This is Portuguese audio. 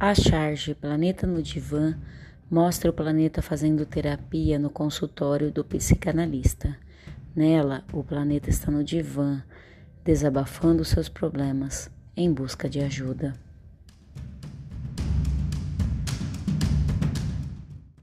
A charge Planeta no Divã mostra o planeta fazendo terapia no consultório do psicanalista. Nela, o planeta está no divã, desabafando seus problemas, em busca de ajuda.